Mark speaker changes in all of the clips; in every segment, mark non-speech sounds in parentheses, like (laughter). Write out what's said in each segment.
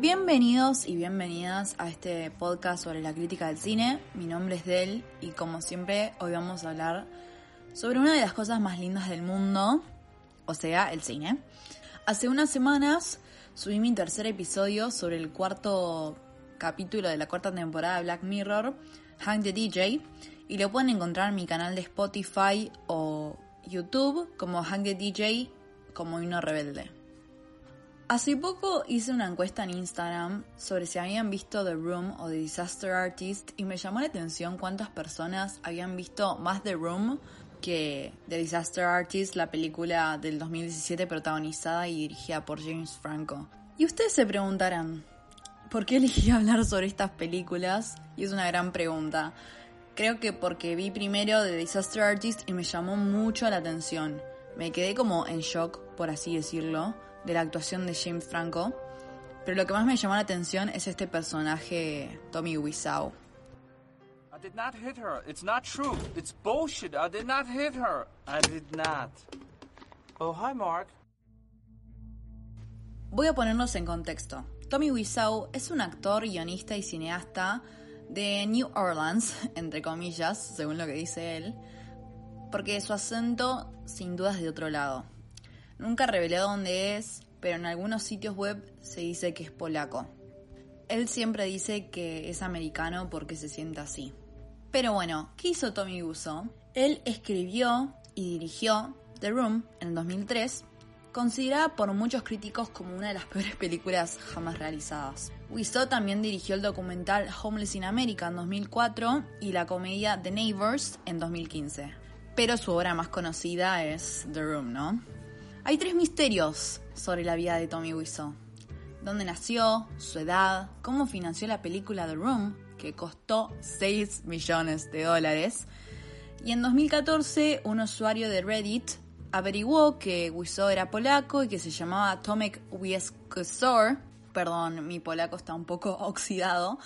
Speaker 1: Bienvenidos y bienvenidas a este podcast sobre la crítica del cine. Mi nombre es Del y como siempre hoy vamos a hablar sobre una de las cosas más lindas del mundo, o sea, el cine. Hace unas semanas subí mi tercer episodio sobre el cuarto capítulo de la cuarta temporada de Black Mirror, Hang the DJ, y lo pueden encontrar en mi canal de Spotify o YouTube como Hang the DJ como himno rebelde. Hace poco hice una encuesta en Instagram sobre si habían visto The Room o The Disaster Artist y me llamó la atención cuántas personas habían visto más The Room que The Disaster Artist, la película del 2017 protagonizada y dirigida por James Franco. Y ustedes se preguntarán, ¿por qué elegí (laughs) hablar sobre estas películas? Y es una gran pregunta. Creo que porque vi primero The Disaster Artist y me llamó mucho la atención. Me quedé como en shock, por así decirlo de la actuación de James Franco, pero lo que más me llamó la atención es este personaje, Tommy Wiseau.
Speaker 2: I did not hit her. It's not true. It's bullshit. I did not hit her. I did not. Oh, hi, Mark.
Speaker 1: Voy a ponernos en contexto. Tommy Wiseau es un actor, guionista y cineasta de New Orleans, (laughs) entre comillas, según lo que dice él, porque su acento sin duda es de otro lado. Nunca reveló dónde es, pero en algunos sitios web se dice que es polaco. Él siempre dice que es americano porque se siente así. Pero bueno, ¿qué hizo Tommy Wiseau? Él escribió y dirigió The Room en el 2003, considerada por muchos críticos como una de las (laughs) peores películas jamás realizadas. Wiseau también dirigió el documental Homeless in America en 2004 y la comedia The Neighbors en 2015. Pero su obra más conocida es The Room, ¿no? Hay tres misterios sobre la vida de Tommy Wiseau. ¿Dónde nació? ¿Su edad? ¿Cómo financió la película The Room? Que costó 6 millones de dólares. Y en 2014, un usuario de Reddit averiguó que Wiseau era polaco y que se llamaba Tomek Wieskosor. Perdón, mi polaco está un poco (laughs) oxidado.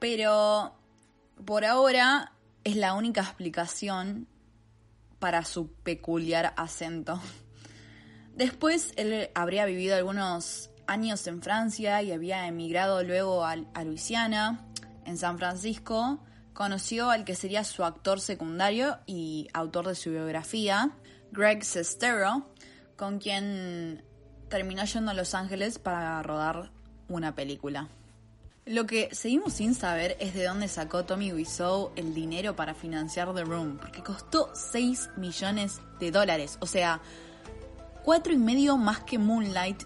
Speaker 1: Pero por ahora es la única explicación para su peculiar acento. Después él habría vivido algunos años en Francia y había emigrado luego a, a, Luisiana, en San Francisco. Conoció al que sería su actor secundario y autor de su biografía, Greg Sestero, con quien terminó yendo a Los Ángeles para rodar una película. Lo que seguimos sin saber es de dónde sacó Tommy Wiseau el dinero para financiar The Room, porque costó 6 millones de dólares. O sea, cuatro y medio más que Moonlight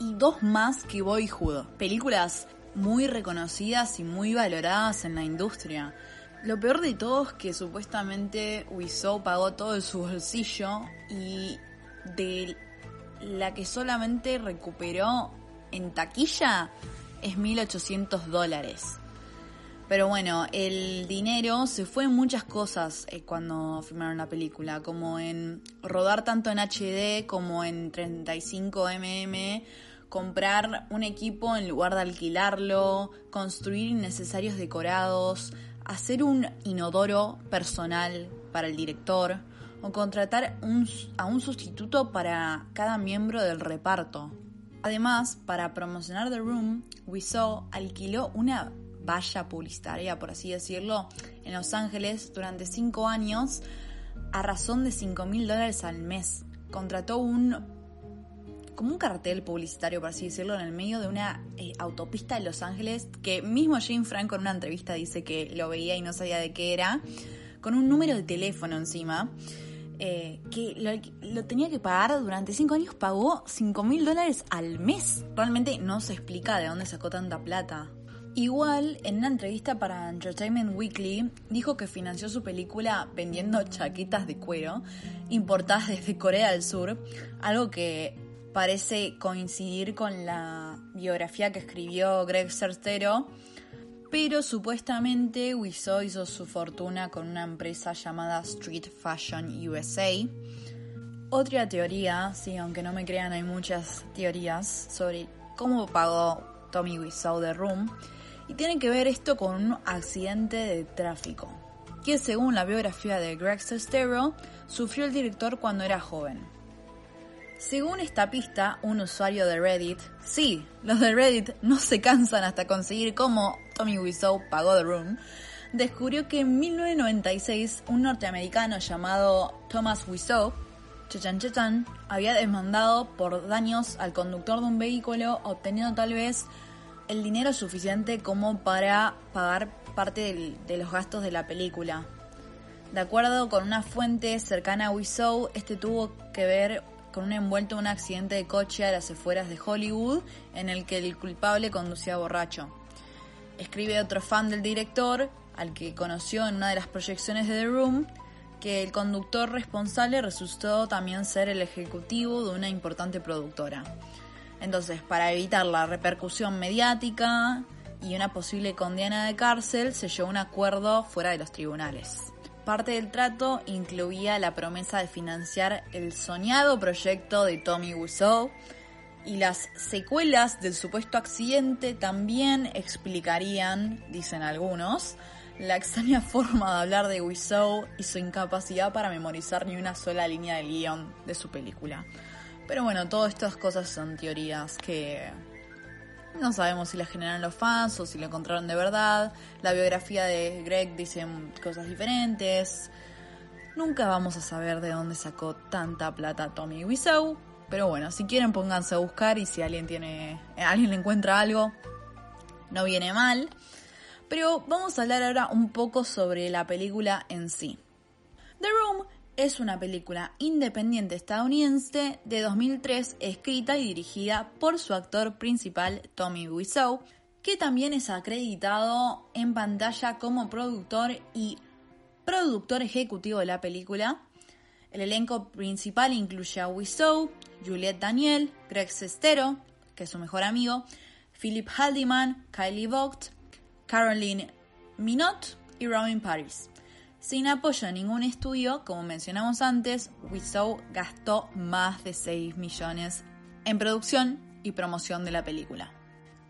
Speaker 1: y dos más que Boyhood. Películas muy reconocidas y muy valoradas en la industria. Lo peor de todo es que supuestamente Wiseau pagó todo de su bolsillo y de la que solamente recuperó en taquilla es 1.800 dólares. Pero bueno, el dinero se fue en muchas cosas eh, cuando filmaron la película, como en rodar tanto en HD como en 35 mm, comprar un equipo en lugar de alquilarlo, construir innecesarios decorados, hacer un inodoro personal para el director o contratar a un sustituto para cada miembro del reparto. Además, para promocionar The Room, Wiseau alquiló una valla publicitaria, por así decirlo, en Los Ángeles durante cinco años a razón de 5 mil dólares al mes. Contrató un como un cartel publicitario, por así decirlo, en el medio de una eh, autopista de Los Ángeles, que mismo Jane Franco en una entrevista dice que lo veía y no sabía de qué era, con un número de teléfono encima, eh, que lo, lo, tenía que pagar durante cinco años, pagó 5 mil dólares al mes. Realmente no se explica de dónde sacó tanta plata. Igual, en una entrevista para Entertainment Weekly, dijo que financió su película vendiendo chaquetas de cuero importadas desde Corea del Sur, algo que parece coincidir con la biografía que escribió Greg Sertero, pero supuestamente Wiseau hizo su fortuna con una empresa llamada Street Fashion USA. Otra teoría, sí, aunque no me crean, hay muchas teorías sobre cómo pagó Tommy Wiseau de Room, y tiene que ver esto con un accidente de tráfico, que según la biografía de Greg Sestero, sufrió el director cuando era joven. Según esta pista, un usuario de Reddit, sí, los de Reddit no se cansan hasta conseguir cómo Tommy Wiseau pagó The Room, descubrió que en 1996 un norteamericano llamado Thomas Wiseau, chechan había demandado por daños al conductor de un vehículo, obteniendo tal vez el dinero suficiente como para pagar parte de los gastos de la película. De acuerdo con una fuente cercana a Wiseau, este tuvo que ver con un envuelto en un accidente de coche a las afueras de Hollywood en el que el culpable conducía borracho. Escribe otro fan del director, al que conoció en una de las proyecciones de The Room, que el conductor responsable resultó también ser el ejecutivo de una importante productora. Entonces, para evitar la repercusión mediática y una posible condena de cárcel, se llegó a un acuerdo fuera de los tribunales. Parte del trato incluía la promesa de financiar el soñado proyecto de Tommy Wiseau y las secuelas del supuesto accidente también explicarían, dicen algunos, la extraña (laughs) forma de hablar de Wiseau y su incapacidad para memorizar ni una sola línea del guion de su película. Pero bueno, todas estas cosas son teorías que no sabemos si las generaron los fans o si lo encontraron de verdad. La biografía de Greg dice cosas diferentes. Nunca vamos a saber de dónde sacó tanta plata Tommy Wiseau. Pero bueno, si quieren pónganse a buscar y si alguien tiene, alguien le encuentra algo, no viene mal. Pero vamos a hablar ahora un poco sobre la película en sí. The Room es una película independiente estadounidense de 2003 escrita y dirigida por su actor principal Tommy Wiseau, que también es acreditado en pantalla como productor y productor ejecutivo de la película. El elenco principal incluye a Wiseau, Juliette Daniel, Greg Sestero, que es su mejor amigo, Philip Haldiman, Kylie Vogt, Caroline Minot y Robin Paris. Sin apoyo de ningún estudio, como mencionamos antes, Wiseau gastó más de 6 millones en producción y promoción de la película.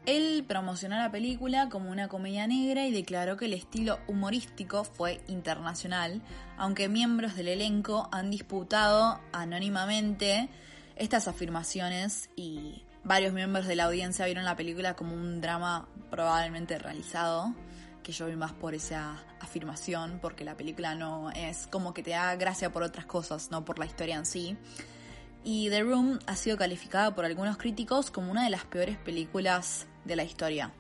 Speaker 1: Él promocionó la película como una comedia negra y declaró que el estilo humorístico fue internacional, aunque miembros del elenco han disputado anónimamente estas afirmaciones y varios miembros de la audiencia vieron la película como un drama probablemente realizado, que yo vi más por esa afirmación, porque la película no es como que te da gracia por otras cosas, no por la historia en sí. Y The Room ha sido calificada por algunos críticos como una de las peores películas de la historia.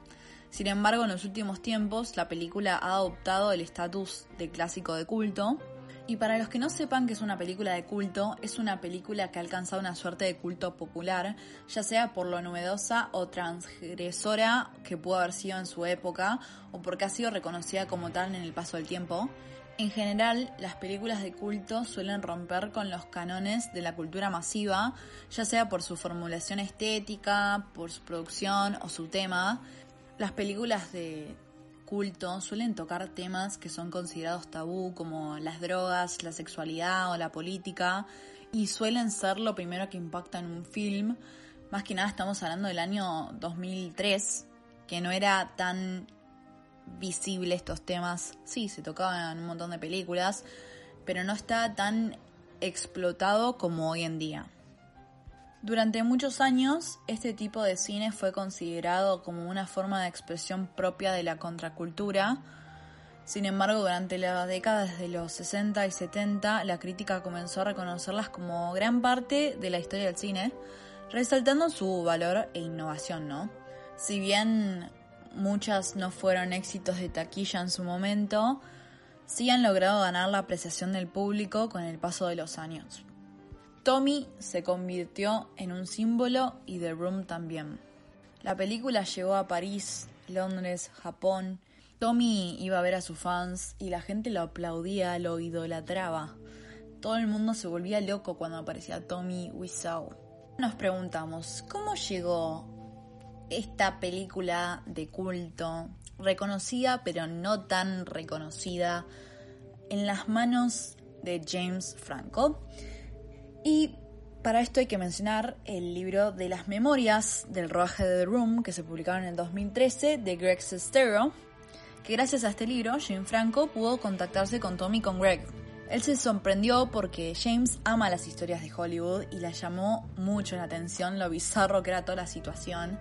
Speaker 1: Sin embargo, en los últimos tiempos, la película ha adoptado el estatus de clásico de culto. Y para los que no sepan que es una película de culto, es una película que ha alcanzado una suerte de culto popular, ya sea por lo novedosa o transgresora que pudo haber sido en su época, o porque ha sido reconocida como tal en el paso del tiempo. En general, las películas de culto suelen romper con los canones de la cultura masiva, ya sea por su formulación estética, por su producción o su tema. Las películas de culto suelen tocar temas que son considerados tabú como las drogas, la sexualidad o la política y suelen ser lo primero que impacta en un film. Más que nada estamos hablando del año 2003, que no era tan visible estos temas. Sí, se tocaban en un montón de películas, pero no está tan explotado como hoy en día. Durante muchos años, este tipo de cine fue considerado como una forma de expresión propia de la contracultura. Sin embargo, durante las décadas de los 60 y 70, la crítica comenzó a reconocerlas como gran parte de la historia del cine, resaltando su valor e innovación, ¿no? Si bien muchas no fueron éxitos de taquilla en su momento, sí han logrado ganar la apreciación del público con el paso de los años. Tommy se convirtió en un símbolo y The Room también. La película llegó a París, Londres, Japón. Tommy iba a ver a sus fans y la gente lo aplaudía, lo idolatraba. Todo el mundo se volvía loco cuando aparecía Tommy Wiseau. Nos preguntamos, ¿cómo llegó esta película de culto, reconocida pero no tan reconocida, en las manos de James Franco. Y para esto hay que mencionar el libro de las memorias del rodaje de The Room, que se publicaron en el 2013, de Greg Sestero, que gracias a este libro, James Franco pudo contactarse con Tommy y con Greg. Él se sorprendió porque James ama las historias de Hollywood y le llamó mucho la atención lo bizarro que era toda la situación.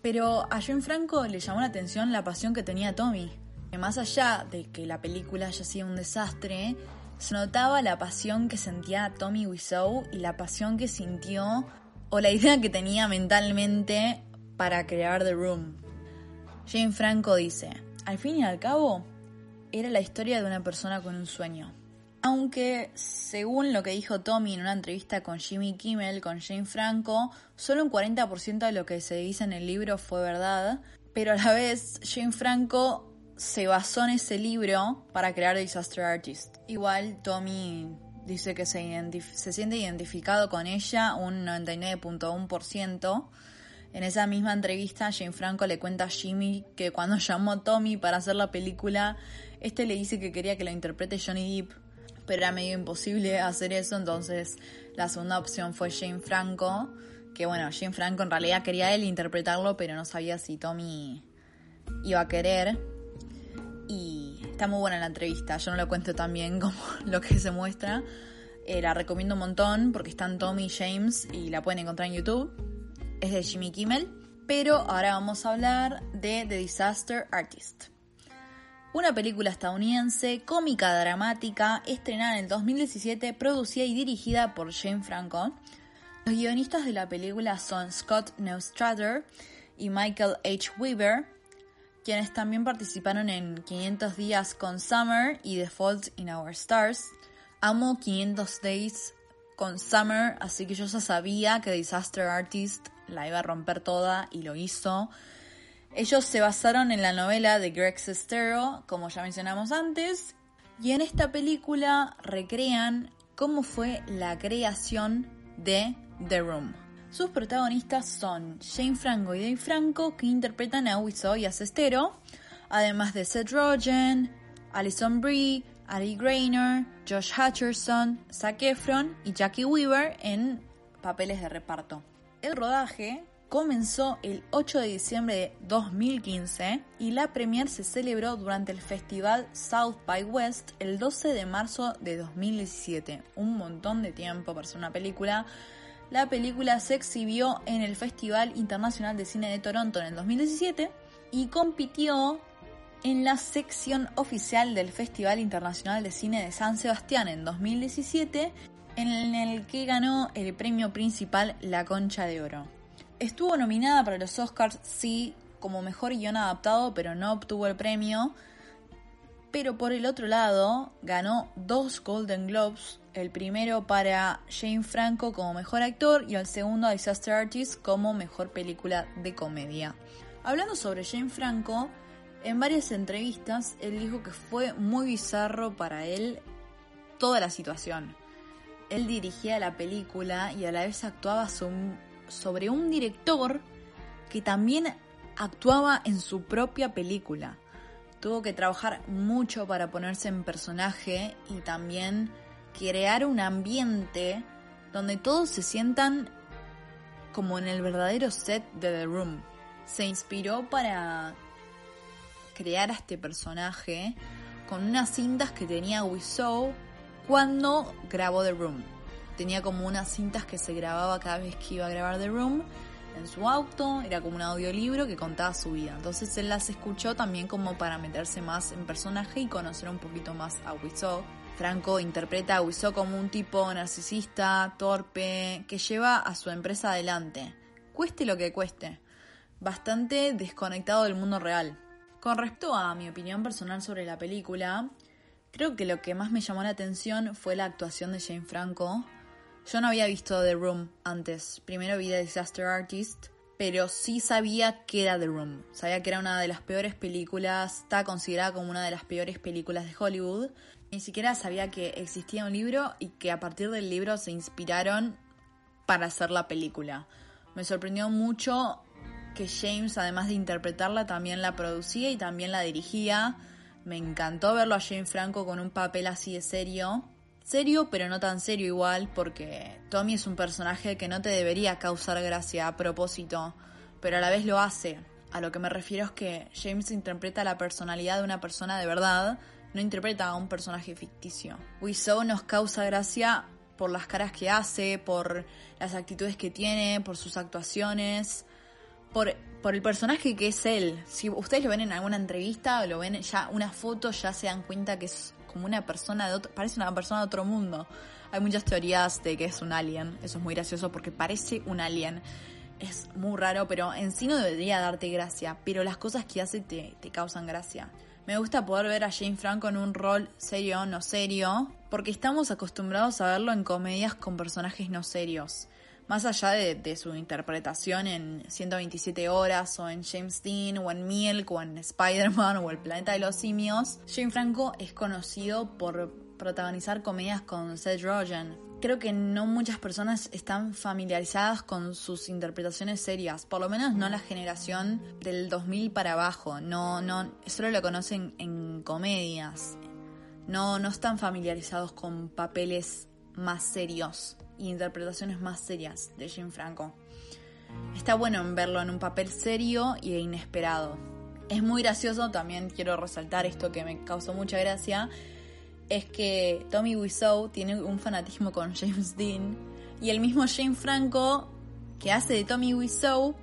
Speaker 1: Pero a James Franco le llamó la atención la pasión que tenía Tommy. Que más allá de que la película haya sido un desastre, se notaba la pasión que sentía Tommy Wiseau y la pasión que sintió o la idea que tenía mentalmente para crear The Room. James Franco dice, al fin y al cabo, era la historia de una persona con un sueño. Aunque, según lo que dijo Tommy en una entrevista con Jimmy Kimmel con Jane Franco, solo un 40% de lo que se dice en el libro fue verdad, pero a la vez Jane Franco se basó en ese libro para crear Disaster Artist. Igual Tommy dice que se, se siente identificado con ella un 99.1%. En esa misma entrevista, Jane Franco le cuenta a Jimmy que cuando (laughs) llamó a Tommy para hacer la película, este le dice que quería que lo interprete Johnny Depp pero era medio imposible hacer eso, entonces la segunda opción fue Jane Franco, que bueno, Jane Franco en realidad quería él interpretarlo, pero no sabía si Tommy iba a querer. Está muy buena la entrevista, yo no lo cuento tan bien (laughs) como lo que se muestra. Eh, la recomiendo un montón porque están Tommy y James y la pueden encontrar en YouTube. Es de Jimmy Kimmel. Pero ahora vamos a hablar de The Disaster Artist una película estadounidense cómica dramática estrenada en el 2017, producida y dirigida por Jane Franco. Los guionistas de la película son Scott Neustrater y Michael H. Weaver, quienes también participaron en 500 días con Summer y The Fault in Our Stars. Amo 500 Days con Summer, así que yo ya sabía que Disaster Artist la iba a romper toda y lo hizo. Ellos se basaron en la novela de Greg Sestero, como ya mencionamos antes, y en esta película recrean cómo fue la creación de The Room. Sus protagonistas son Jane Franco y Dave Franco, que interpretan a Wiseau y a Sestero, además de Seth Rogen, Alison Brie, Ari Grainer, Josh Hutcherson, Zac Efron y Jackie Weaver en papeles de reparto. El rodaje comenzó el 8 de diciembre de 2015 y la premier se celebró durante el festival South by West el 12 de marzo de 2017. Un montón de tiempo para ser una película. La película se exhibió en el Festival Internacional de Cine de Toronto en el 2017 y compitió en la sección oficial del Festival Internacional de Cine de San Sebastián en 2017, en el que ganó el premio principal La Concha de Oro. Estuvo nominada para los Oscars, sí, como mejor guion adaptado, pero no obtuvo el premio. Pero por el otro lado, ganó dos Golden Globes, el primero para Jane Franco como mejor actor y el segundo a Disaster Artist como mejor película de comedia. Hablando sobre Jane Franco, en varias entrevistas él dijo que fue muy bizarro para él toda la situación. Él dirigía la película y a la vez actuaba sobre un director que también actuaba en su propia película. Tuvo que trabajar mucho para ponerse en personaje y también crear un ambiente donde todos se sientan como en el verdadero set de The Room. Se inspiró para crear a este personaje con unas cintas que tenía Wiseau cuando grabó The Room tenía como unas cintas que se grababa cada vez que iba a grabar The Room en su auto, era como un audiolibro que contaba su vida. Entonces él las escuchó también como para meterse más en personaje y conocer un poquito más a Wiseau. Franco interpreta a Wiseau como un tipo narcisista, torpe, que lleva a su empresa adelante, cueste lo que cueste, bastante desconectado del mundo real. Con respecto a mi opinión personal sobre la película, creo que lo que más me llamó la atención fue la actuación de Jane Franco, yo no había visto The Room antes. Primero vi The Disaster Artist, pero sí sabía que era The Room. Sabía que era una de las peores películas, está considerada como una de las peores películas de Hollywood. Ni siquiera sabía que existía un libro y que a partir del libro se inspiraron para hacer la película. Me sorprendió mucho que James, además de interpretarla, también la producía y también la dirigía. Me encantó verlo a James Franco con un papel así de serio. Serio, pero no tan serio igual, porque Tommy es un personaje que no te debería causar gracia a propósito, pero a la vez lo hace. A lo que me refiero es que James interpreta la personalidad de una persona de verdad, no interpreta a un personaje ficticio. Wiseau nos causa gracia por las caras que hace, por las actitudes que tiene, por sus actuaciones, por, por el personaje que es él. Si ustedes lo ven en alguna entrevista o lo ven ya una foto, ya se dan cuenta que es como una persona de otro, parece una persona de otro mundo. Hay muchas teorías de que es un alien, eso es muy gracioso porque parece un alien. Es muy raro, pero en sí no debería darte gracia, pero las cosas que hace te, te causan gracia. Me gusta poder ver a Jane Franco en un rol serio no serio, porque estamos acostumbrados a verlo en comedias con personajes no serios. Más allá de, su interpretación en 127 horas o en James Dean o en Milk o en Spider-Man o El Planeta de los Simios, Jane Franco es conocido por protagonizar comedias con Seth Rogen. Creo que no muchas personas están familiarizadas con sus interpretaciones serias, por lo menos no la generación del 2000 para abajo, no, no, solo lo conocen en comedias, no, no están familiarizados con papeles más serios y interpretaciones más serias de Jim Franco. Está bueno en verlo en un papel serio e inesperado. Es muy gracioso, también quiero resaltar esto que me causó mucha gracia, es que Tommy Wiseau tiene un fanatismo con James Dean y el mismo James Franco que hace de Tommy Wiseau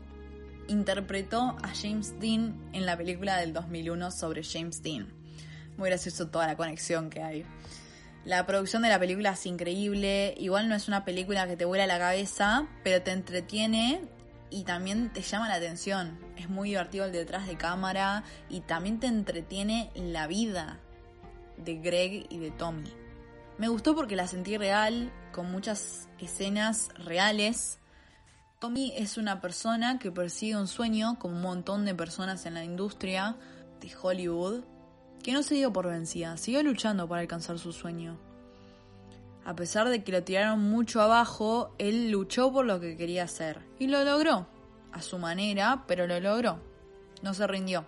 Speaker 1: interpretó a James Dean en la película del 2001 sobre James Dean. Muy gracioso toda la conexión que hay. La producción de la película es increíble, igual no es una película que te vuela la cabeza, pero te entretiene y también te llama la atención. Es muy divertido el detrás de cámara y también te entretiene la vida de Greg y de Tommy. Me gustó porque la sentí real, con muchas escenas reales. Tommy es una persona que persigue un sueño, como un montón de personas en la industria de Hollywood, que no se dio por vencida, siguió luchando para alcanzar su sueño. A pesar de que lo tiraron mucho abajo, él luchó por lo que quería hacer. Y lo logró, a su manera, pero lo logró. No se rindió.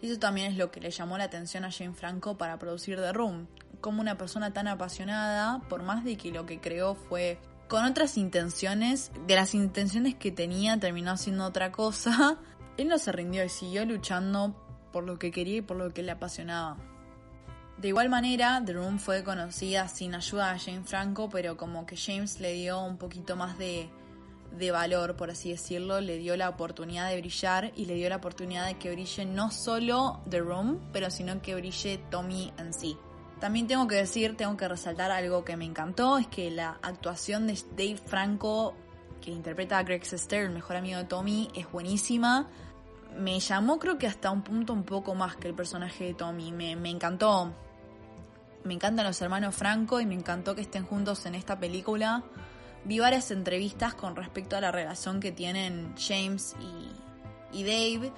Speaker 1: Eso también es lo que le llamó la atención a Jane Franco para producir The Room. Como una persona tan apasionada, por más de que lo que creó fue con otras intenciones, de las intenciones que tenía terminó haciendo otra cosa, (laughs) él no se rindió y siguió luchando por lo que quería y por lo que le apasionaba. De igual manera, The Room fue conocida sin ayuda de Jane Franco, pero como que James le dio un poquito más de, de valor, por así decirlo, le dio la oportunidad de brillar y le dio la oportunidad de que brille no solo The Room, pero sino que brille Tommy en sí. También tengo que decir, tengo que resaltar algo que me encantó, es que la actuación de Dave Franco, que interpreta a Greg Sester, el mejor amigo de Tommy, es buenísima. Me llamó creo que hasta un punto un poco más que el personaje de Tommy, me, me encantó. Me encantan los hermanos Franco y me encantó que estén juntos en esta película vi varias entrevistas con respecto a la relación que tienen James y, y, Dave.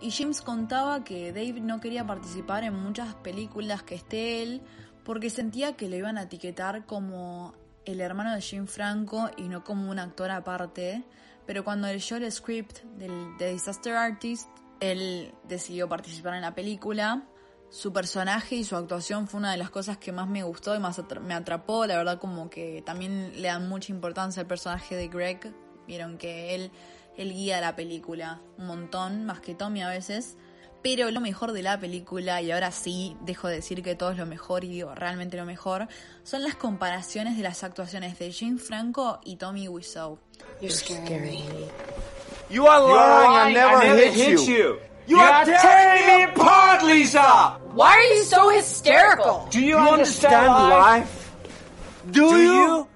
Speaker 1: Y James contaba que Dave no quería participar en muchas películas que esté él porque sentía que le iban a etiquetar como el hermano de Jim Franco y no como un actor aparte. Pero cuando leyó el script del, de Disaster Artist, él decidió participar en la película su personaje y su actuación fue una de las cosas que más me gustó y más me atrapó. La verdad como que también le dan mucha importancia al personaje de Greg. Vieron que él, él guía la película un montón, más que Tommy a veces. Pero lo mejor de la película, y ahora sí dejo de decir que todo es lo mejor y digo realmente lo mejor, son las comparaciones de las actuaciones de Jane Franco y Tommy Wiseau.
Speaker 3: You're scary.
Speaker 2: You are lying. I never, hit, you. You, are tearing me apart, Lisa!
Speaker 3: Why are you so hysterical?
Speaker 2: Do you, understand life? Do you?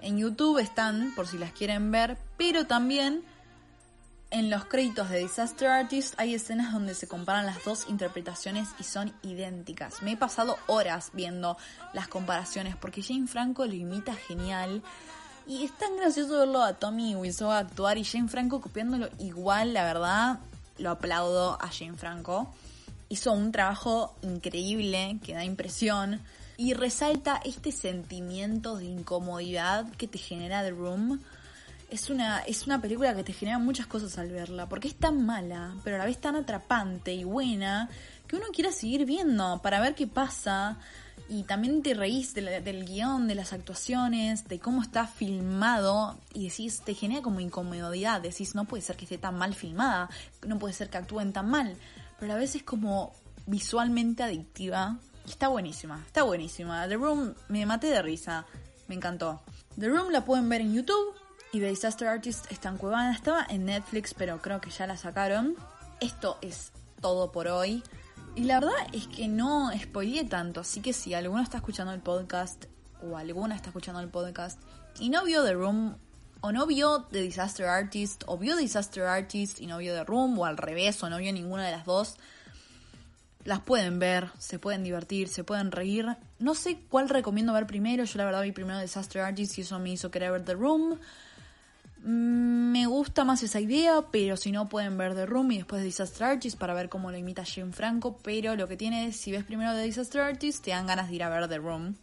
Speaker 1: En YouTube están, por si las quieren ver, pero también en los créditos de Disaster Artist hay escenas donde se comparan las dos interpretaciones y son idénticas. Me he pasado horas viendo las comparaciones porque Jane Franco lo imita genial. Y es tan gracioso verlo a Tommy Wiseau actuar y Jane Franco copiándolo igual, la verdad, lo aplaudo a Jane Franco. Hizo un trabajo increíble que da impresión y resalta este sentimiento de incomodidad que te genera The Room. Es una, es una película que te genera muchas cosas al verla, porque es tan mala, pero a la vez tan atrapante y buena, que uno quiera seguir viendo para ver qué pasa. Y también te reís de del guion, de las actuaciones, de cómo está filmado. Y decís, te genera como incomodidad. Decís, no puede ser que esté tan mal filmada. No puede ser que actúen tan mal. Pero a veces es como visualmente adictiva. Está buenísima, está buenísima. The Room, me maté de risa. Me encantó. The Room la pueden ver en YouTube. Y The Disaster Artist está en Cuevana. Estaba en Netflix, pero creo que ya la sacaron. Esto es todo por hoy. Y la verdad es que no spoileé tanto. Así que si alguno está escuchando el podcast, o alguna está escuchando el podcast, y no vio The Room, o no vio The Disaster Artist, o vio Disaster Artist y no vio The Room, o al revés, o no vio ninguna de las dos, las pueden ver, se pueden divertir, se pueden reír. No sé cuál recomiendo ver primero. Yo la verdad vi primero Disaster Artist y eso me hizo querer ver The Room. Mm, Me gusta más esa idea, pero si no pueden ver The Room y después Disaster Artist para ver cómo lo imita Jim Franco. Pero lo que tiene es, si ves primero The Disaster Artist, te dan ganas de ir a ver The Room.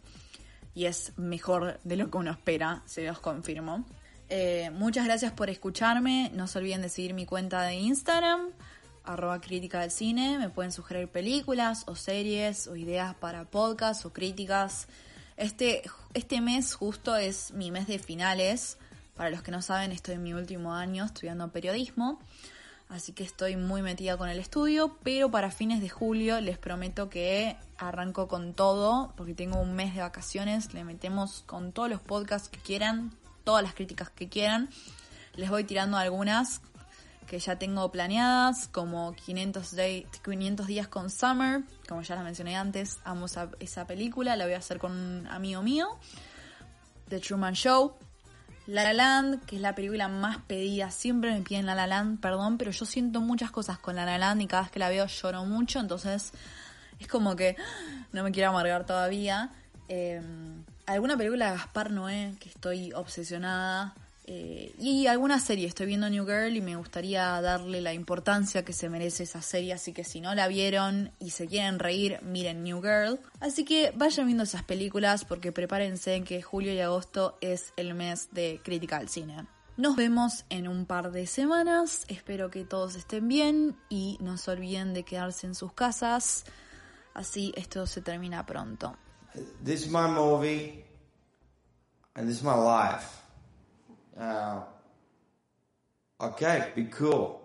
Speaker 1: Y es mejor de lo que uno espera, se los confirmo. Eh, muchas gracias por escucharme. No se olviden de seguir mi cuenta de Instagram, arroba crítica del cine. Me pueden sugerir películas o series o ideas para podcasts o críticas. Este, este mes justo es mi mes de finales. Para los que no saben, estoy en mi último año estudiando periodismo. Así que estoy muy metida con el estudio, pero para fines de julio les prometo que arranco con todo, porque tengo un mes de vacaciones, le metemos con todos los podcasts que quieran, todas las críticas que quieran. Les voy tirando algunas que ya tengo planeadas, como 500, day- 500 días con Summer, como ya las mencioné antes, amo esa, esa película, la voy a hacer con un amigo mío. The Truman Show, La La Land, que es la película más pedida, siempre me piden La La Land, perdón, pero yo siento muchas cosas con La La Land y cada vez que la veo lloro mucho, entonces es como que no me quiero amargar todavía. Eh, alguna película de Gaspar Noé, que estoy obsesionada. Eh, y alguna serie, estoy viendo New Girl y me gustaría darle la importancia que se merece esa serie, así que si no la vieron y se quieren reír, miren New Girl. Así que vayan viendo esas películas porque prepárense que julio y agosto es el mes de crítica al cine. Nos vemos en un par de semanas, espero que todos estén bien y no se olviden de quedarse en sus casas, así esto se termina pronto.
Speaker 4: This is my movie, and this is my life. Uh, okay, be cool.